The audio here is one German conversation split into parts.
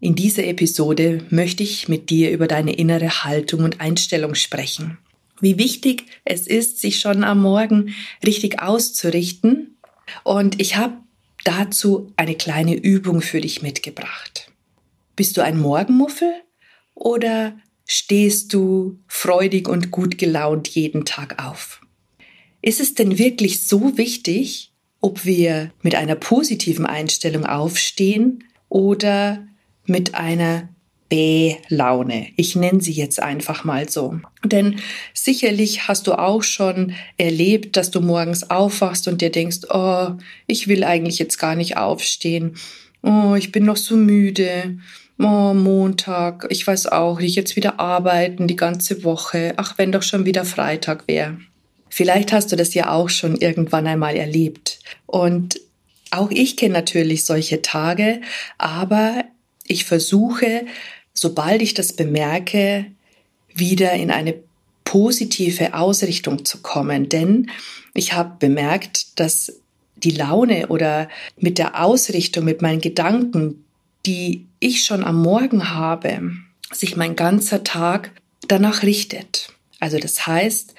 In dieser Episode möchte ich mit dir über deine innere Haltung und Einstellung sprechen. Wie wichtig es ist, sich schon am Morgen richtig auszurichten. Und ich habe dazu eine kleine Übung für dich mitgebracht. Bist du ein Morgenmuffel oder stehst du freudig und gut gelaunt jeden Tag auf? Ist es denn wirklich so wichtig, ob wir mit einer positiven Einstellung aufstehen oder mit einer B-Laune. Ich nenne sie jetzt einfach mal so. Denn sicherlich hast du auch schon erlebt, dass du morgens aufwachst und dir denkst, oh, ich will eigentlich jetzt gar nicht aufstehen. Oh, ich bin noch so müde. Oh, Montag, ich weiß auch nicht, jetzt wieder arbeiten die ganze Woche. Ach, wenn doch schon wieder Freitag wäre. Vielleicht hast du das ja auch schon irgendwann einmal erlebt. Und auch ich kenne natürlich solche Tage, aber ich versuche, sobald ich das bemerke, wieder in eine positive Ausrichtung zu kommen. Denn ich habe bemerkt, dass die Laune oder mit der Ausrichtung, mit meinen Gedanken, die ich schon am Morgen habe, sich mein ganzer Tag danach richtet. Also das heißt,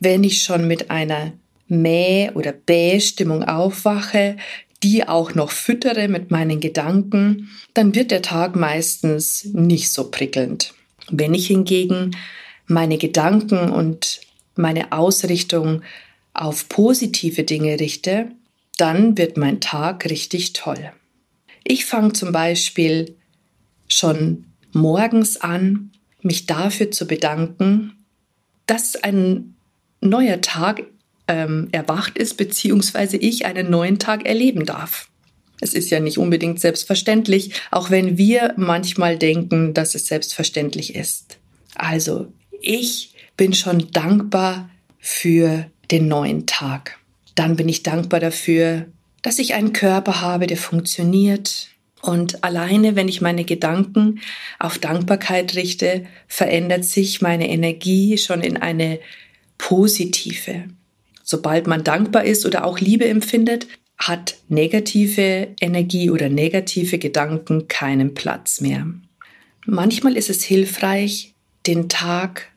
wenn ich schon mit einer Mäh- oder Bäh-Stimmung aufwache, die auch noch füttere mit meinen Gedanken, dann wird der Tag meistens nicht so prickelnd. Wenn ich hingegen meine Gedanken und meine Ausrichtung auf positive Dinge richte, dann wird mein Tag richtig toll. Ich fange zum Beispiel schon morgens an, mich dafür zu bedanken, dass ein neuer Tag ähm, erwacht ist, beziehungsweise ich einen neuen Tag erleben darf. Es ist ja nicht unbedingt selbstverständlich, auch wenn wir manchmal denken, dass es selbstverständlich ist. Also, ich bin schon dankbar für den neuen Tag. Dann bin ich dankbar dafür, dass ich einen Körper habe, der funktioniert. Und alleine, wenn ich meine Gedanken auf Dankbarkeit richte, verändert sich meine Energie schon in eine positive. Sobald man dankbar ist oder auch Liebe empfindet, hat negative Energie oder negative Gedanken keinen Platz mehr. Manchmal ist es hilfreich, den Tag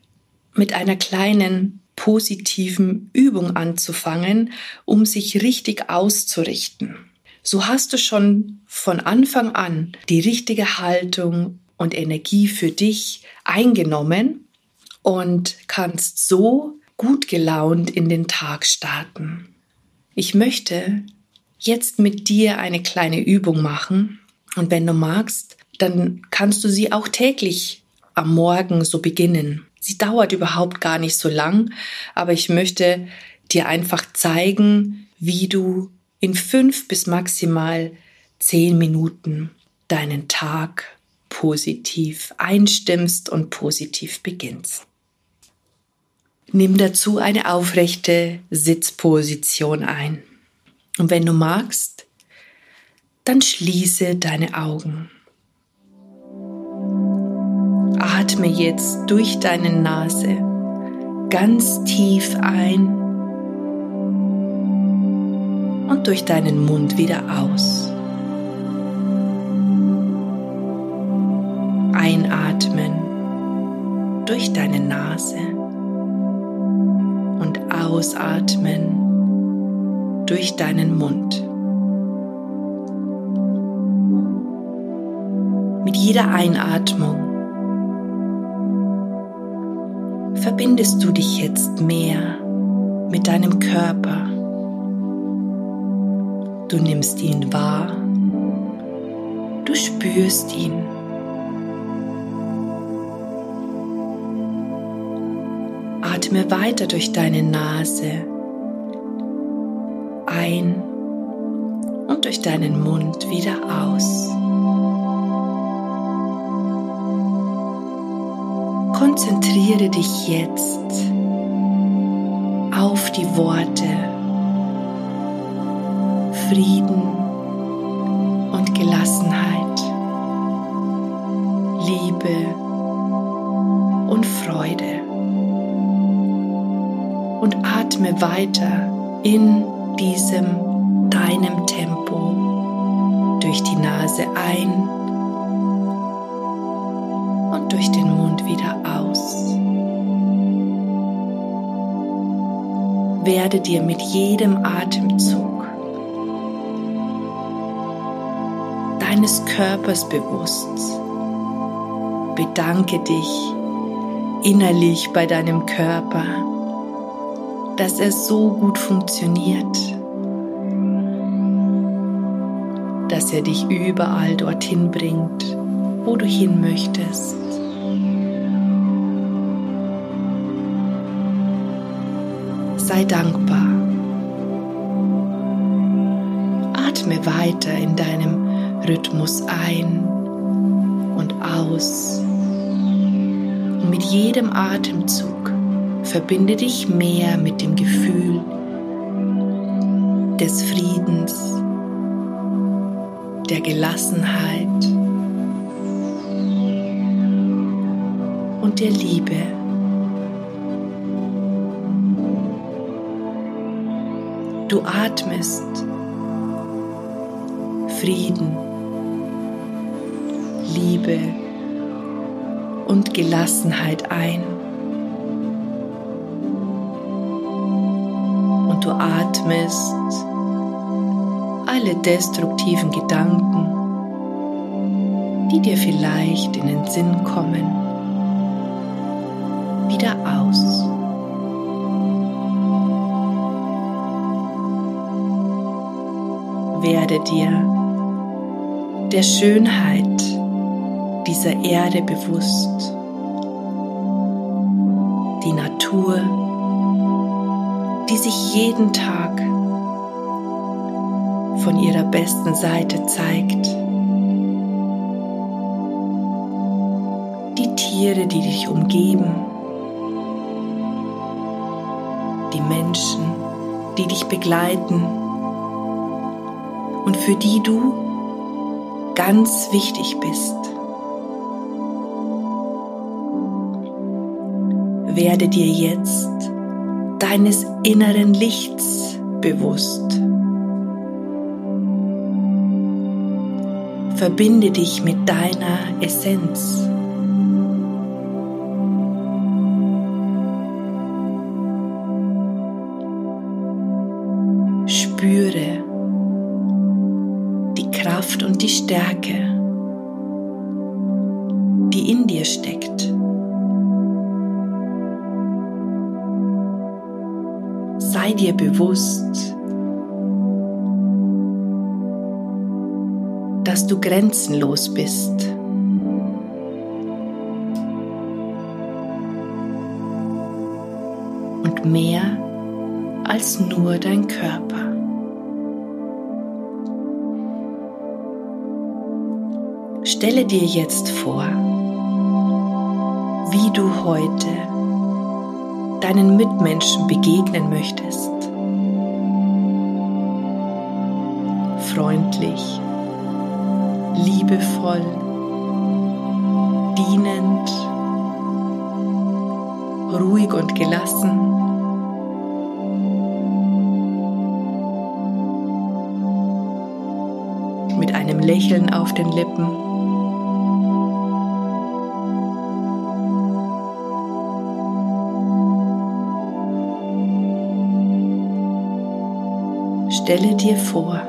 mit einer kleinen positiven Übung anzufangen, um sich richtig auszurichten. So hast du schon von Anfang an die richtige Haltung und Energie für dich eingenommen und kannst so gut gelaunt in den Tag starten. Ich möchte jetzt mit dir eine kleine Übung machen und wenn du magst, dann kannst du sie auch täglich am Morgen so beginnen. Sie dauert überhaupt gar nicht so lang, aber ich möchte dir einfach zeigen, wie du in fünf bis maximal zehn Minuten deinen Tag positiv einstimmst und positiv beginnst. Nimm dazu eine aufrechte Sitzposition ein. Und wenn du magst, dann schließe deine Augen. Atme jetzt durch deine Nase ganz tief ein und durch deinen Mund wieder aus. Einatmen durch deine Nase ausatmen durch deinen Mund. Mit jeder Einatmung verbindest du dich jetzt mehr mit deinem Körper. Du nimmst ihn wahr, du spürst ihn. Atme weiter durch deine Nase ein und durch deinen Mund wieder aus. konzentriere dich jetzt auf die Worte Frieden und Gelassenheit, Liebe und Freude atme weiter in diesem deinem Tempo durch die Nase ein und durch den Mund wieder aus. Werde dir mit jedem Atemzug deines Körpers bewusst. Bedanke dich innerlich bei deinem Körper, dass er so gut funktioniert, dass er dich überall dorthin bringt, wo du hin möchtest. Sei dankbar. Atme weiter in deinem Rhythmus ein und aus. Und mit jedem Atemzug verbinde dich mehr mit dem Gefühl des Friedens, der Gelassenheit und der Liebe. Du atmest Frieden, Liebe und Gelassenheit ein. Atmest alle destruktiven Gedanken, die dir vielleicht in den Sinn kommen, wieder aus. Werde dir der Schönheit dieser Erde bewusst. Die Natur, die sich jeden Tag von ihrer besten Seite zeigt. Die Tiere, die dich umgeben. Die Menschen, die dich begleiten und für die du ganz wichtig bist. Werde dir jetzt deines inneren Lichts bewusst. Verbinde dich mit deiner Essenz. Spüre die Kraft und die Stärke, die in dir steckt. Sei dir bewusst, dass du grenzenlos bist. Und mehr als nur dein Körper. Stelle dir jetzt vor, wie du heute deinen Mitmenschen begegnen möchtest. Freundlich, liebevoll, dienend, ruhig und gelassen. Mit einem Lächeln auf den Lippen. Stelle dir vor,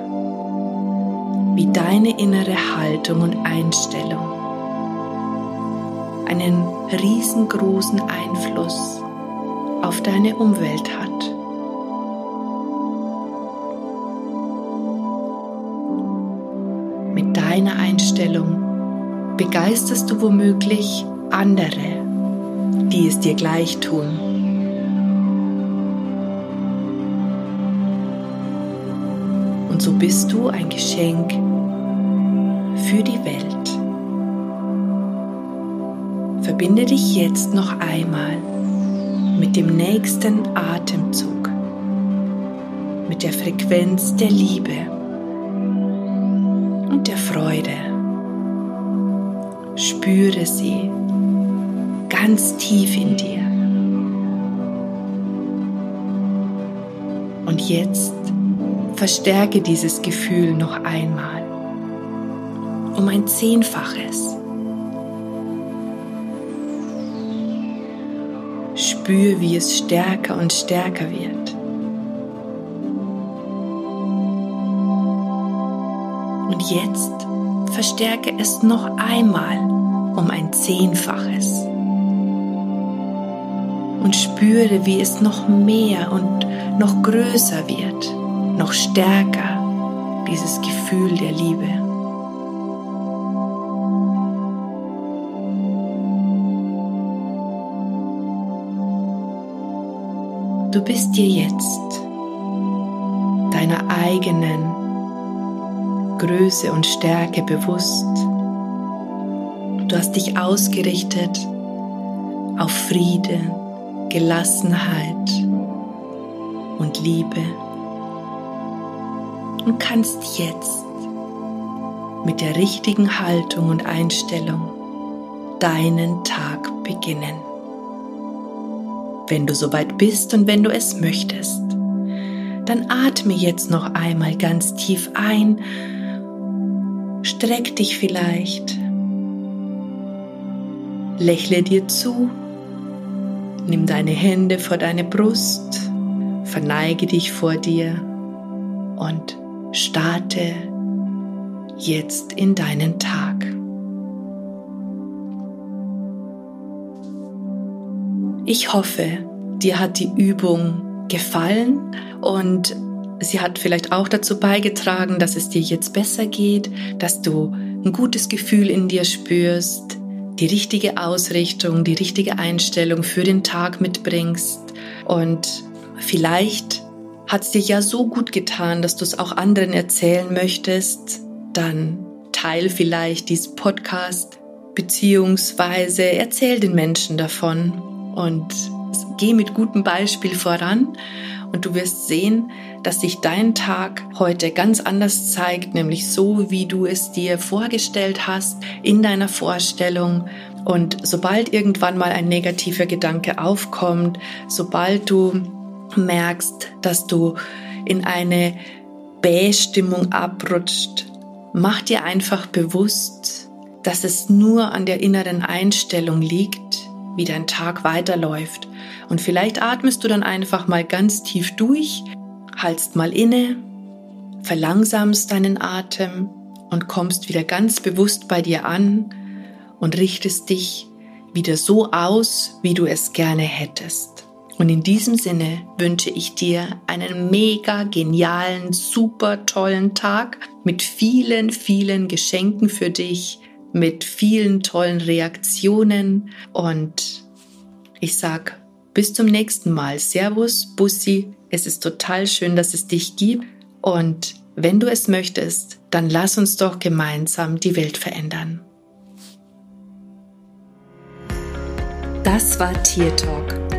wie deine innere Haltung und Einstellung einen riesengroßen Einfluss auf deine Umwelt hat. Mit deiner Einstellung begeisterst du womöglich andere, die es dir gleich tun. Und so bist du ein Geschenk für die Welt. verbinde dich jetzt noch einmal mit dem nächsten Atemzug, mit der Frequenz der Liebe und der Freude. Spüre sie ganz tief in dir. Und jetzt verstärke dieses Gefühl noch einmal um ein Zehnfaches. Spür, wie es stärker und stärker wird. Und jetzt verstärke es noch einmal um ein Zehnfaches. Und spüre, wie es noch mehr und noch größer wird, noch stärker, dieses Gefühl der Liebe. Du bist dir jetzt deiner eigenen Größe und Stärke bewusst. Du hast dich ausgerichtet auf Friede, Gelassenheit und Liebe und kannst jetzt mit der richtigen Haltung und Einstellung deinen Tag beginnen. Wenn du soweit bist und wenn du es möchtest, dann atme jetzt noch einmal ganz tief ein, streck dich vielleicht, lächle dir zu, nimm deine Hände vor deine Brust, verneige dich vor dir und starte jetzt in deinen Tag. Ich hoffe, dir hat die Übung gefallen und sie hat vielleicht auch dazu beigetragen, dass es dir jetzt besser geht, dass du ein gutes Gefühl in dir spürst, die richtige Ausrichtung, die richtige Einstellung für den Tag mitbringst und vielleicht hat es dir ja so gut getan, dass du es auch anderen erzählen möchtest, dann teil vielleicht diesen Podcast beziehungsweise erzähl den Menschen davon und geh mit gutem Beispiel voran und du wirst sehen, dass sich dein Tag heute ganz anders zeigt, nämlich so, wie du es dir vorgestellt hast in deiner Vorstellung. Und sobald irgendwann mal ein negativer Gedanke aufkommt, sobald du merkst, dass du in eine Bähstimmung abrutscht, mach dir einfach bewusst, dass es nur an der inneren Einstellung liegt wie dein Tag weiterläuft. Und vielleicht atmest du dann einfach mal ganz tief durch, haltst mal inne, verlangsamst deinen Atem und kommst wieder ganz bewusst bei dir an und richtest dich wieder so aus, wie du es gerne hättest. Und in diesem Sinne wünsche ich dir einen mega genialen, super tollen Tag mit vielen, vielen Geschenken für dich, mit vielen tollen Reaktionen und ich sag bis zum nächsten Mal. Servus, Bussi. Es ist total schön, dass es dich gibt und wenn du es möchtest, dann lass uns doch gemeinsam die Welt verändern. Das war Tier Talk